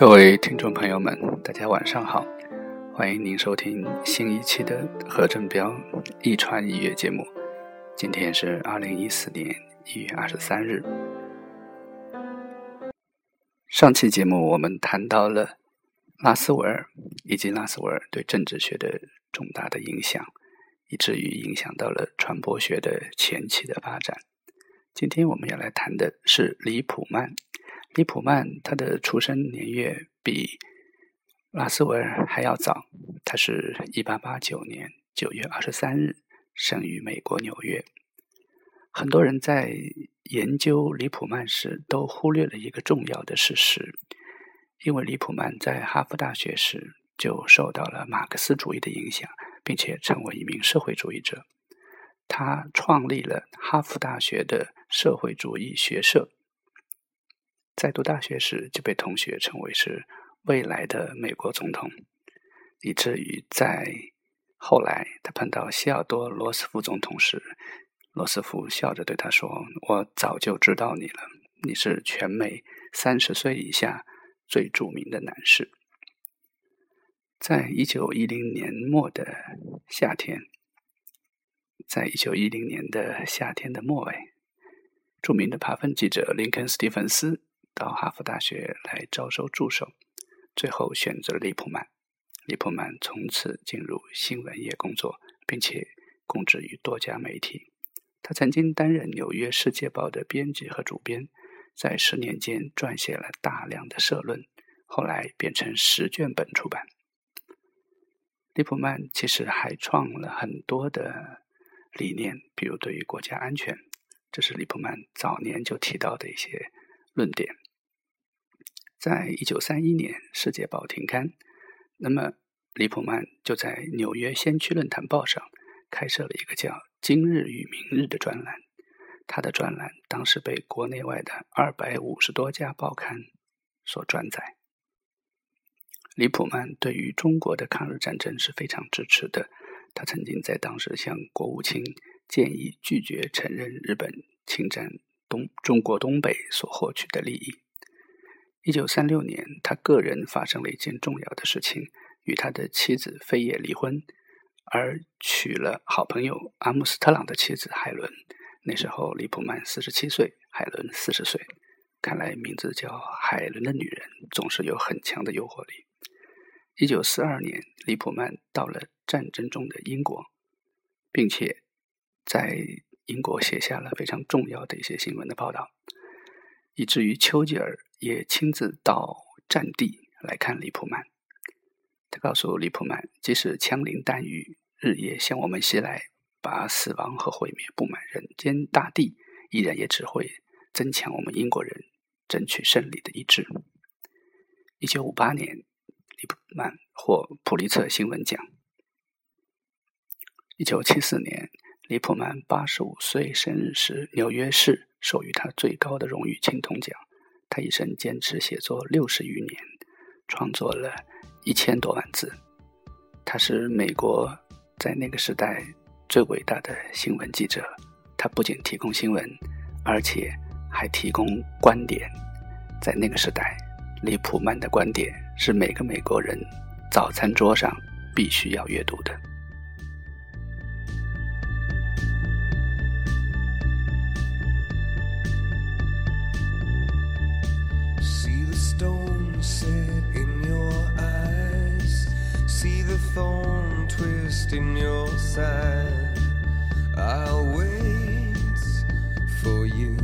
各位听众朋友们，大家晚上好，欢迎您收听新一期的何振彪一传一乐节目。今天是二零一四年一月二十三日。上期节目我们谈到了拉斯维尔以及拉斯维尔对政治学的重大的影响，以至于影响到了传播学的前期的发展。今天我们要来谈的是李普曼。李普曼他的出生年月比拉斯维尔还要早，他是一八八九年九月二十三日生于美国纽约。很多人在研究李普曼时，都忽略了一个重要的事实，因为李普曼在哈佛大学时就受到了马克思主义的影响，并且成为一名社会主义者。他创立了哈佛大学的社会主义学社，在读大学时就被同学称为是未来的美国总统，以至于在后来他碰到西奥多·罗斯福总统时。罗斯福笑着对他说：“我早就知道你了，你是全美三十岁以下最著名的男士。”在一九一零年末的夏天，在一九一零年的夏天的末尾，著名的爬分记者林肯·斯蒂芬斯到哈佛大学来招收助手，最后选择了利普曼。利普曼从此进入新闻业工作，并且供职于多家媒体。他曾经担任《纽约世界报》的编辑和主编，在十年间撰写了大量的社论，后来变成十卷本出版。利普曼其实还创了很多的理念，比如对于国家安全，这是利普曼早年就提到的一些论点。在一九三一年，《世界报》停刊，那么李普曼就在《纽约先驱论坛报》上开设了一个叫。今日与明日的专栏，他的专栏当时被国内外的二百五十多家报刊所转载。李普曼对于中国的抗日战争是非常支持的，他曾经在当时向国务卿建议拒绝承认日本侵占东中国东北所获取的利益。一九三六年，他个人发生了一件重要的事情，与他的妻子菲叶离婚。而娶了好朋友阿姆斯特朗的妻子海伦。那时候，利普曼四十七岁，海伦四十岁。看来，名字叫海伦的女人总是有很强的诱惑力。一九四二年，利普曼到了战争中的英国，并且在英国写下了非常重要的一些新闻的报道，以至于丘吉尔也亲自到战地来看李普曼。他告诉李普曼，即使枪林弹雨日夜向我们袭来，把死亡和毁灭布满人间大地，依然也只会增强我们英国人争取胜利的意志。一九五八年，李普曼获普利策新闻奖。一九七四年，李普曼八十五岁生日时，纽约市授予他最高的荣誉青铜奖。他一生坚持写作六十余年，创作了。一千多万字，他是美国在那个时代最伟大的新闻记者。他不仅提供新闻，而且还提供观点。在那个时代，利普曼的观点是每个美国人早餐桌上必须要阅读的。Thorn twist in your side. I'll wait for you.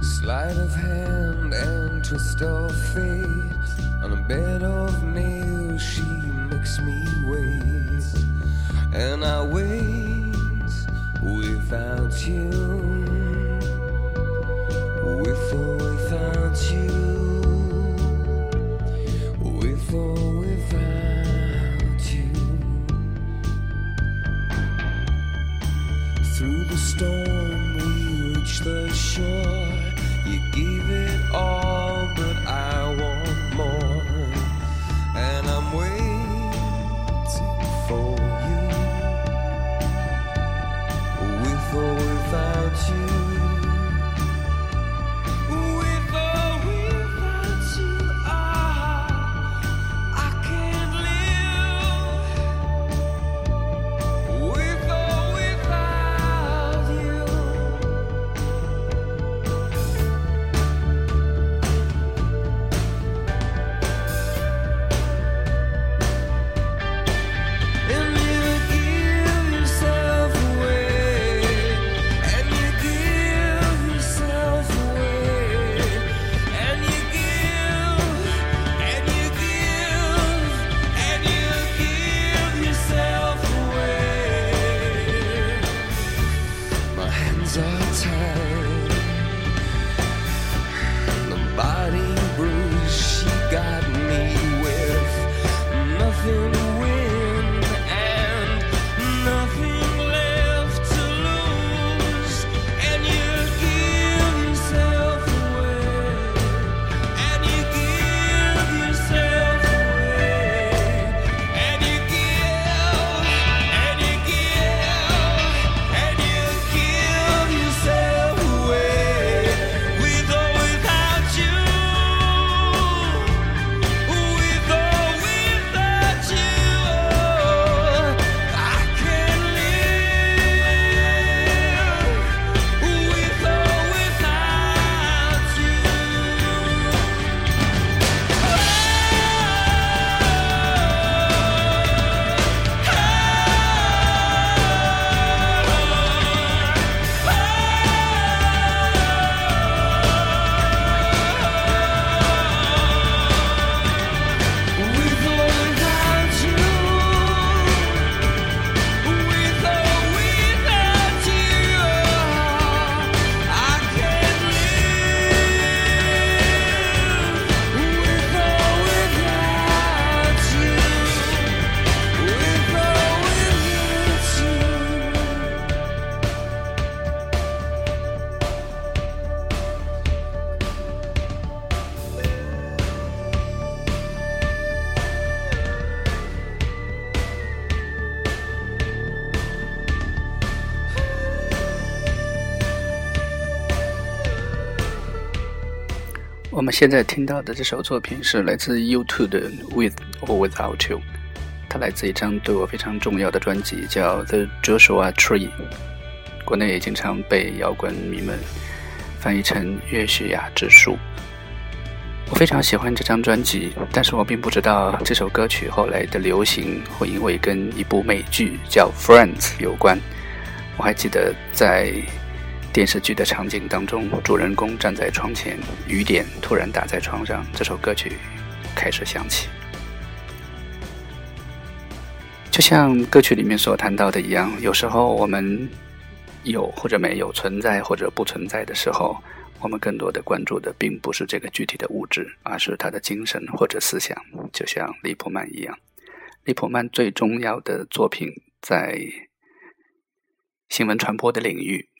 Sleight of hand and twist of fate. On a bed of nails, she makes me wait. And I wait without you. 我们现在听到的这首作品是来自 YouTube 的《With or Without You》，它来自一张对我非常重要的专辑，叫《The Joshua Tree》。国内也经常被摇滚迷们翻译成《约书亚之树》。我非常喜欢这张专辑，但是我并不知道这首歌曲后来的流行会因为跟一部美剧叫《Friends》有关。我还记得在。电视剧的场景当中，主人公站在窗前，雨点突然打在窗上，这首歌曲开始响起。就像歌曲里面所谈到的一样，有时候我们有或者没有存在或者不存在的时候，我们更多的关注的并不是这个具体的物质，而是他的精神或者思想。就像利普曼一样，利普曼最重要的作品在新闻传播的领域。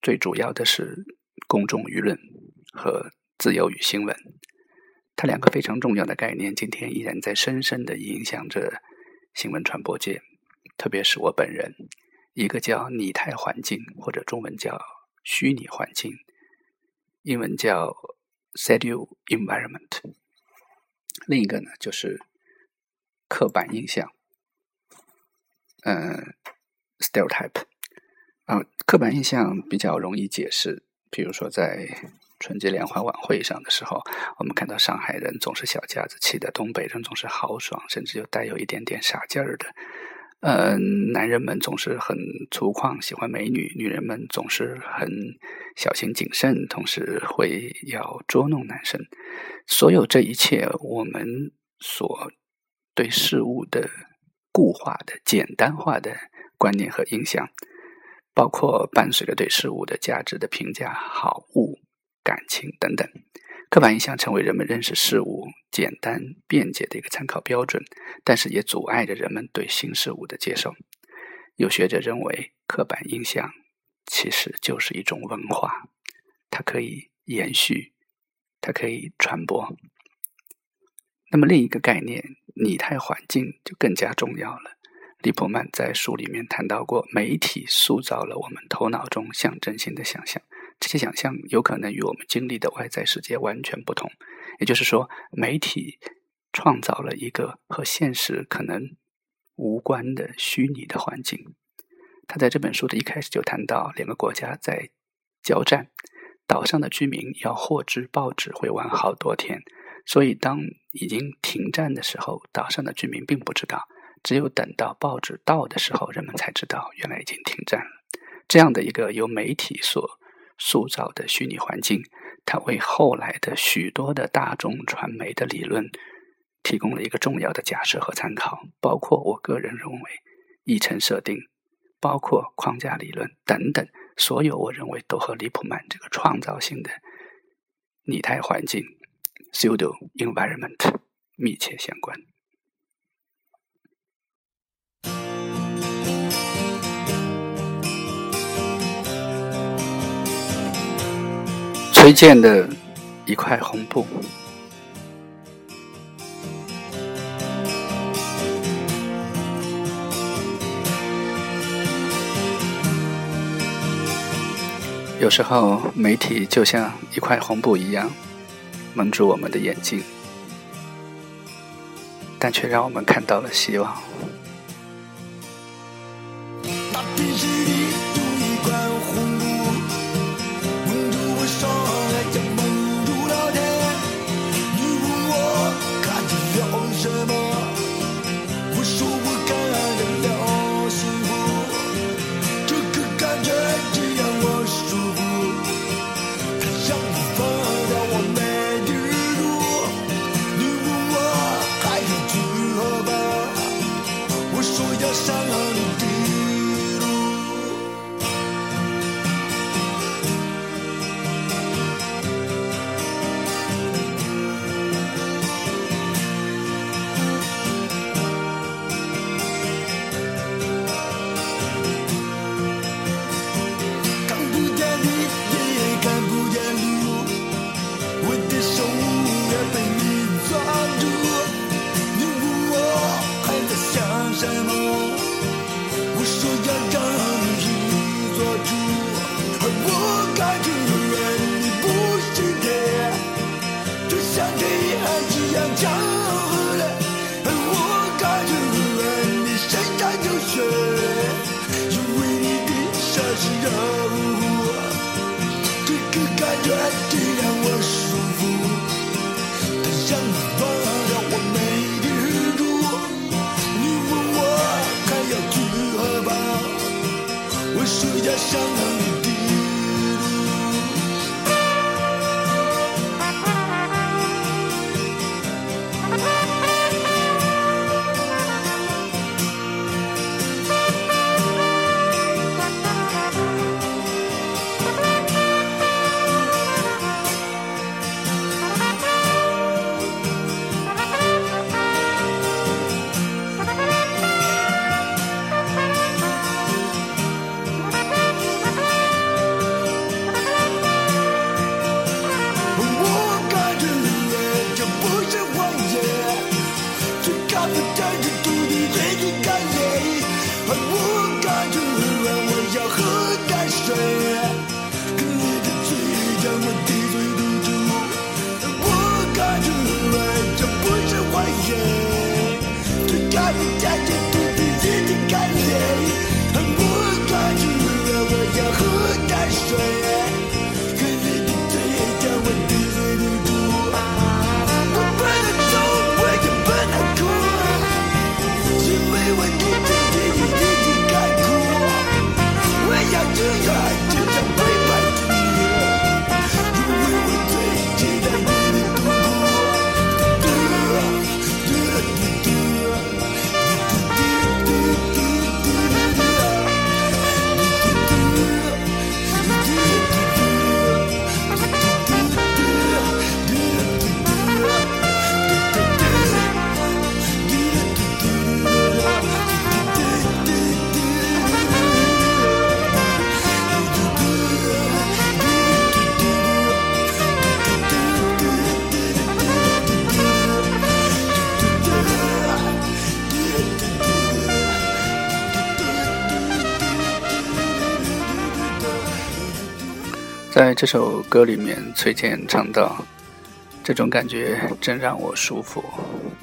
最主要的是公众舆论和自由与新闻，它两个非常重要的概念，今天依然在深深的影响着新闻传播界，特别是我本人。一个叫拟态环境，或者中文叫虚拟环境，英文叫 s e d u environment。另一个呢，就是刻板印象，嗯，stereotype。啊，刻板印象比较容易解释。比如说，在春节联欢晚会上的时候，我们看到上海人总是小家子气的，东北人总是豪爽，甚至又带有一点点傻劲儿的。呃，男人们总是很粗犷，喜欢美女；女人们总是很小心谨慎，同时会要捉弄男生。所有这一切，我们所对事物的固化的、简单化的观念和印象。包括伴随着对事物的价值的评价、好恶、感情等等，刻板印象成为人们认识事物简单便捷的一个参考标准，但是也阻碍着人们对新事物的接受。有学者认为，刻板印象其实就是一种文化，它可以延续，它可以传播。那么另一个概念，拟态环境就更加重要了。利普曼在书里面谈到过，媒体塑造了我们头脑中象征性的想象，这些想象有可能与我们经历的外在世界完全不同。也就是说，媒体创造了一个和现实可能无关的虚拟的环境。他在这本书的一开始就谈到，两个国家在交战，岛上的居民要获知报纸会晚好多天，所以当已经停战的时候，岛上的居民并不知道。只有等到报纸到的时候，人们才知道原来已经停战了。这样的一个由媒体所塑造的虚拟环境，它为后来的许多的大众传媒的理论提供了一个重要的假设和参考。包括我个人认为，议程设定，包括框架理论等等，所有我认为都和利普曼这个创造性的拟态环境 （pseudo environment） 密切相关。推荐的一块红布，有时候媒体就像一块红布一样，蒙住我们的眼睛，但却让我们看到了希望。是热乎，这个感觉真让我舒服。它让我忘了我难过的日出，你问我还要去何方？我说家乡在这首歌里面，崔健唱到：“这种感觉真让我舒服，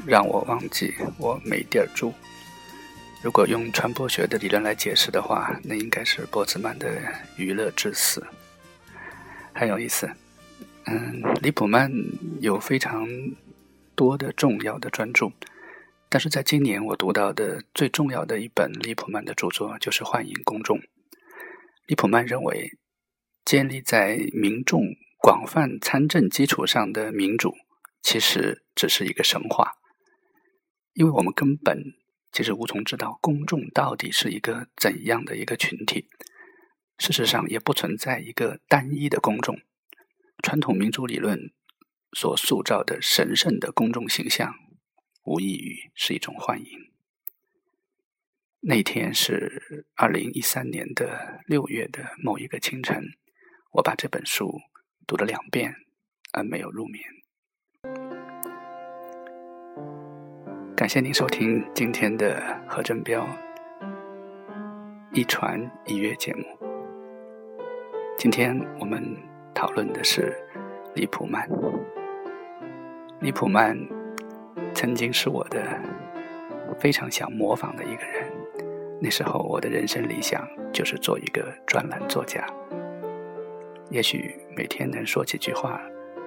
让我忘记我没地儿住。”如果用传播学的理论来解释的话，那应该是波兹曼的娱乐至死。很有意思，嗯，李普曼有非常多的重要的专著，但是在今年我读到的最重要的一本李普曼的著作就是《幻影公众》。李普曼认为。建立在民众广泛参政基础上的民主，其实只是一个神话，因为我们根本其实无从知道公众到底是一个怎样的一个群体。事实上，也不存在一个单一的公众。传统民主理论所塑造的神圣的公众形象，无异于是一种幻影。那天是二零一三年的六月的某一个清晨。我把这本书读了两遍，而没有入眠。感谢您收听今天的何振彪一传一乐节目。今天我们讨论的是李普曼。李普曼曾经是我的非常想模仿的一个人。那时候我的人生理想就是做一个专栏作家。也许每天能说几句话，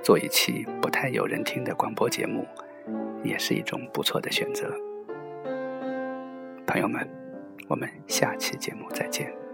做一期不太有人听的广播节目，也是一种不错的选择。朋友们，我们下期节目再见。